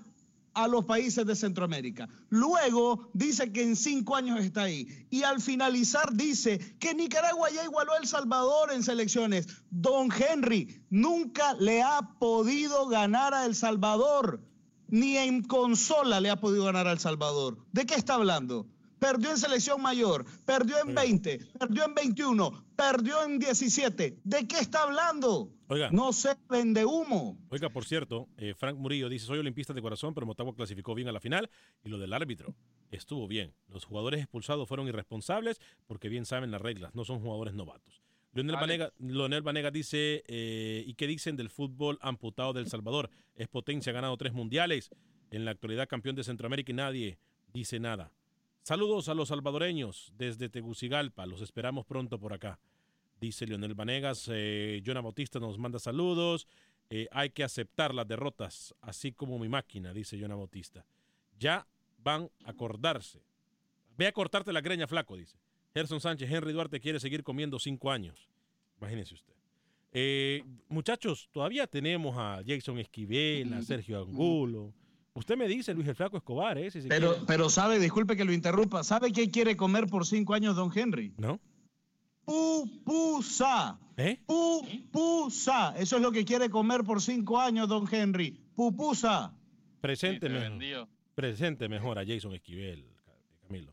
a los países de Centroamérica. Luego dice que en cinco años está ahí. Y al finalizar dice que Nicaragua ya igualó a El Salvador en selecciones. Don Henry nunca le ha podido ganar a El Salvador. Ni en consola le ha podido ganar a El Salvador. ¿De qué está hablando? Perdió en selección mayor, perdió en 20, perdió en 21, perdió en 17. ¿De qué está hablando? Oiga. No se vende humo. Oiga, por cierto, eh, Frank Murillo dice, soy olimpista de corazón, pero Motagua clasificó bien a la final y lo del árbitro estuvo bien. Los jugadores expulsados fueron irresponsables porque bien saben las reglas, no son jugadores novatos. Leonel, Alex. Vanega, Leonel Vanega dice, eh, ¿y qué dicen del fútbol amputado del Salvador? Es potencia, ha ganado tres mundiales, en la actualidad campeón de Centroamérica y nadie dice nada. Saludos a los salvadoreños desde Tegucigalpa, los esperamos pronto por acá. Dice Leonel Vanegas, eh, Jonah Bautista nos manda saludos. eh, hay que aceptar las derrotas, así como mi máquina, dice Jonah Bautista. Ya van a acordarse. Ve a cortarte la greña, flaco, dice. Gerson Sánchez, Henry Duarte quiere seguir comiendo cinco años. Imagínense usted. Eh, muchachos, todavía tenemos a Jason Esquivel, a Sergio Angulo. Usted me dice Luis el Flaco Escobar, ¿eh? Si se Pero, quiere. pero sabe, disculpe que lo interrumpa, ¿sabe qué quiere comer por cinco años don Henry? ¿No? Pupusa. ¿Eh? Pupusa. Eso es lo que quiere comer por cinco años don Henry. Pupusa. Presente, mejor, presente mejor a Jason Esquivel, Camilo.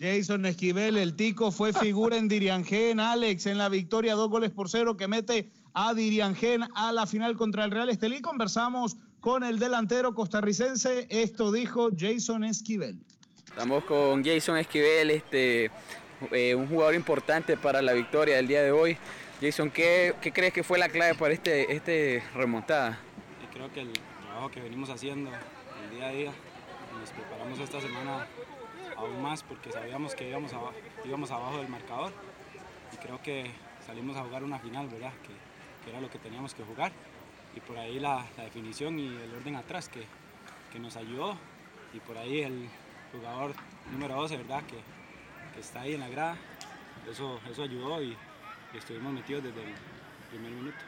Jason Esquivel, el tico, fue figura en Diriangén, Alex, en la victoria, dos goles por cero que mete a Diriangén a la final contra el Real Estelí. Conversamos con el delantero costarricense. Esto dijo Jason Esquivel. Estamos con Jason Esquivel, este, eh, un jugador importante para la victoria del día de hoy. Jason, ¿qué, qué crees que fue la clave para este, este remontada? Y creo que el trabajo que venimos haciendo el día a día, nos preparamos esta semana aún más porque sabíamos que íbamos, aba- íbamos abajo del marcador y creo que salimos a jugar una final, ¿verdad? Que, que era lo que teníamos que jugar y por ahí la, la, definición y el orden atrás que, que, nos ayudó. Y por ahí el jugador número 12, ¿verdad? Que, que está ahí en la grada, eso, eso ayudó y, y estuvimos metidos desde el primer minuto.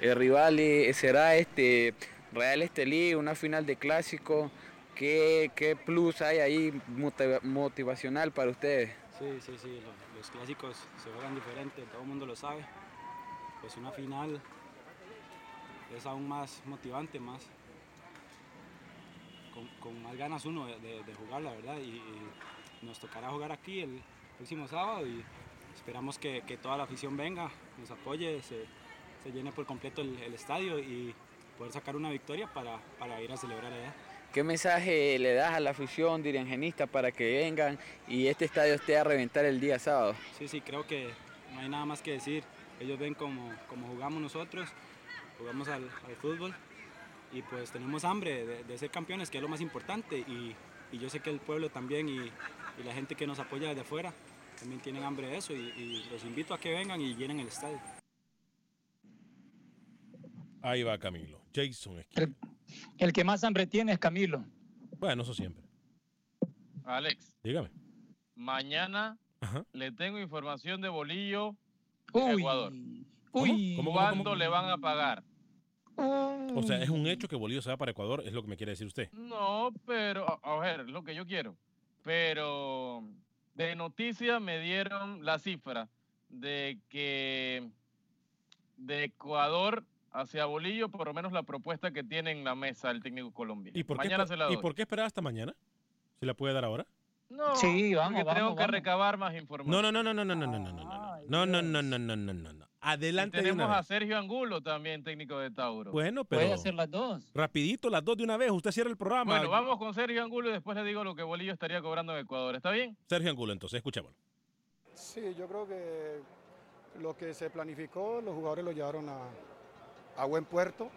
El rival eh, será este Real Estelí, una final de clásico. ¿Qué, ¿Qué, plus hay ahí motivacional para ustedes? Sí, sí, sí, los, los, clásicos se juegan diferente, todo el mundo lo sabe. Pues una final es aún más motivante, más con, con más ganas uno de, de, de jugar, la verdad. Y, y, nos tocará jugar aquí el próximo sábado y esperamos que, que toda la afición venga, nos apoye, se, se llene por completo el, el, estadio y poder sacar una victoria para, para ir a celebrar allá. ¿Qué mensaje le das a la afición dirigenista para que vengan y este estadio esté a reventar el día sábado? Sí, sí, creo que no hay nada más que decir. Ellos ven como, como jugamos nosotros, jugamos al, al, fútbol y pues tenemos hambre de, de, ser campeones, que es lo más importante. Y, y yo sé que el pueblo también y, y, la gente que nos apoya desde afuera también tienen hambre de eso y, y los invito a que vengan y llenen el estadio. Ahí va Camilo. Jason el, el, que más hambre tiene es Camilo. Bueno, eso siempre. Alex. Dígame. Mañana Ajá. le tengo información de Bolillo Uy. Ecuador. Uy. ¿Cómo, ¿Cuándo cómo, le van a pagar? O sea, es un hecho que Bolillo se va para Ecuador, es lo que me quiere decir usted. No, pero, a, a ver, lo que yo quiero. Pero de noticia me dieron la cifra de que de Ecuador hacia Bolillo, por lo menos la propuesta que tiene en la mesa el técnico colombiano. ¿Y por, mañana qué, se la doy. ¿Y por qué esperar hasta mañana? ¿Se la puede dar ahora? No, sí, vamos, porque vamos, tengo que recabar más información. No, no, no, no, no, no, no, no, no, no, no, no, no, no, no, no, no, no. Adelante. Y tenemos a Sergio Angulo también, técnico de Tauro. Bueno, pero. Puede hacer las dos. Rapidito, las dos de una vez. Usted cierra el programa. Bueno, vamos con Sergio Angulo y después le digo lo que Bolillo estaría cobrando en Ecuador. ¿Está bien? Sergio Angulo, entonces, escuchémoslo. Sí, yo creo que lo que se planificó, los jugadores lo llevaron a, a buen puerto.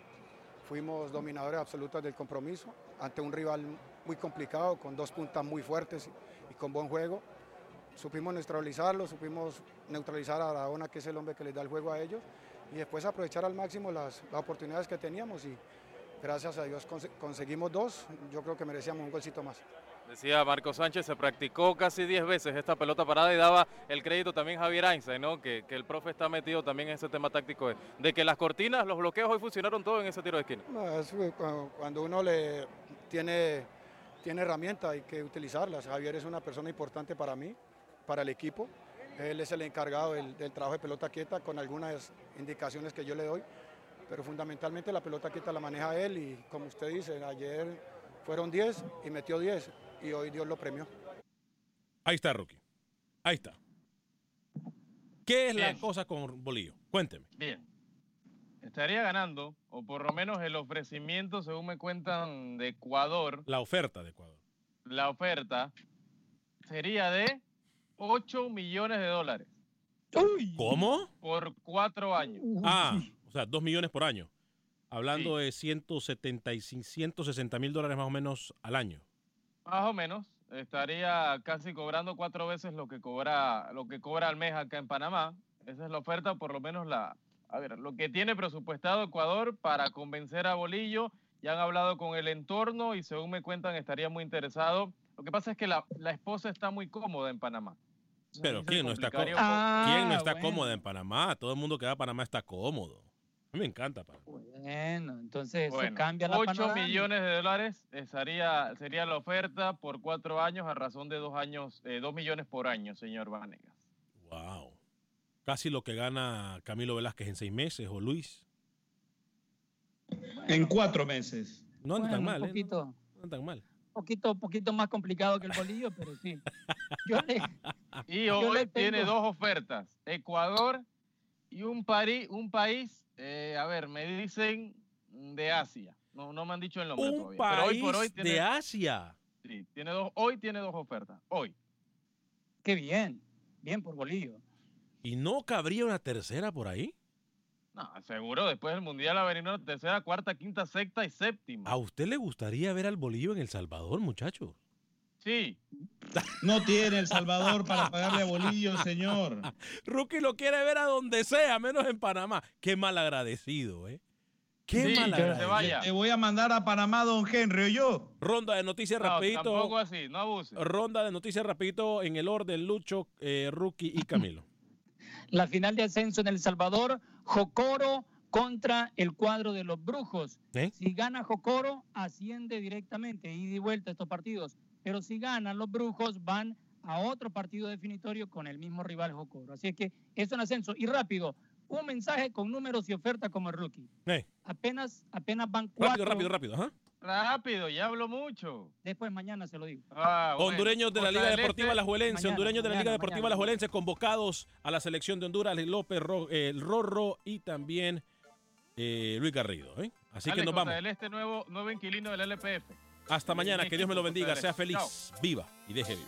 Fuimos dominadores absolutos del compromiso ante un rival muy complicado, con dos puntas muy fuertes y con buen juego. Supimos neutralizarlo, supimos neutralizar a Aragona, que es el hombre que les da el juego a ellos, y después aprovechar al máximo las, las oportunidades que teníamos y gracias a Dios cons conseguimos dos, yo creo que merecíamos un golcito más. Decía Marco Sánchez, se practicó casi 10 veces esta pelota parada y daba el crédito también Javier Einstein, ¿no? que, que, el profe está metido también en ese tema táctico de, de, que las cortinas, los bloqueos hoy funcionaron todo en ese tiro de esquina. No, es cuando uno le tiene, tiene herramientas hay que utilizarlas. Javier es una persona importante para mí, para el equipo. Él es el encargado del, del trabajo de pelota quieta con algunas indicaciones que yo le doy, pero fundamentalmente la pelota quieta la maneja él y como usted dice, ayer fueron 10 y metió 10 y hoy Dios lo premió. Ahí está, Rookie. Ahí está. ¿Qué es Bien. la cosa con Bolillo? Cuénteme. Bien. Estaría ganando, o por lo menos el ofrecimiento, según me cuentan, de Ecuador. La oferta de Ecuador. La oferta sería de 8 millones de dólares. Uy. ¿Cómo? Por cuatro años. Ah, o sea, 2 millones por año. Hablando sí. de 175, 160 mil dólares más o menos al año. Más o menos. Estaría casi cobrando cuatro veces lo que cobra, lo que cobra al mes acá en Panamá. Esa es la oferta, por lo menos la, a ver, lo que tiene presupuestado Ecuador para convencer a Bolillo. Ya han hablado con el entorno y según me cuentan estaría muy interesado. Lo que pasa es que la, la esposa está muy cómoda en Panamá. Pero ¿quién no, está ah, ¿quién no está bueno. cómoda en Panamá? Todo el mundo que va a Panamá está cómodo. A mí me encanta Panamá. Bueno, entonces bueno, eso cambia la 8 panorama. millones de dólares sería, sería la oferta por cuatro años a razón de dos años, eh, dos millones por año, señor Vanegas. Wow. Casi lo que gana Camilo Velázquez en seis meses o Luis. En cuatro meses. No anda bueno, tan mal, un poquito, ¿eh? No, no anda tan mal. Poquito, poquito más complicado que el bolillo, pero sí. Yo le, y hoy tengo... tiene dos ofertas: Ecuador y un, pari, un país, eh, a ver, me dicen de Asia. No, no me han dicho el nombre un todavía. País pero hoy por hoy tiene, de Asia. Sí, tiene dos, hoy tiene dos ofertas. Hoy. Qué bien. Bien por bolillo. ¿Y no cabría una tercera por ahí? No, seguro, después del Mundial va a venir una tercera, cuarta, quinta, sexta y séptima. ¿A usted le gustaría ver al Bolillo en El Salvador, muchachos? Sí. No tiene El Salvador para pagarle a Bolillo, señor. Rookie lo quiere ver a donde sea, menos en Panamá. Qué mal agradecido, ¿eh? Qué Sí, que gracia. se vaya. Te voy a mandar a Panamá, don Henry, yo. Ronda de noticias No, rapidito. tampoco así, no abuse. Ronda de noticias rapidito en el orden Lucho, eh, Rookie y Camilo. La final de ascenso en El Salvador, Jocoro contra el cuadro de los Brujos. ¿Eh? Si gana Jocoro, asciende directamente, ida y vuelta estos partidos. Pero si ganan los Brujos, van a otro partido definitorio con el mismo rival Jocoro. Así es que es un ascenso. Y rápido, un mensaje con números y oferta como el rookie. Eh, Apenas, apenas van cuatro. rápido, rápido, rápido. ajá. Rápido, ya hablo mucho. Después mañana se lo digo. Ah, bueno. Hondureños de la Liga Deportiva Este, Alajuelense, Mañana, hondureños de la Liga mañana, Deportiva mañana. Alajuelense convocados a la selección de Honduras, López, Ro- eh, el Rorro y también eh, Luis Garrido. ¿eh? Así Dale, que nos Costa vamos. del Este, nuevo, nuevo inquilino del LPF. Hasta mañana, que Dios me lo bendiga, sea Este. feliz, viva y deje vivir.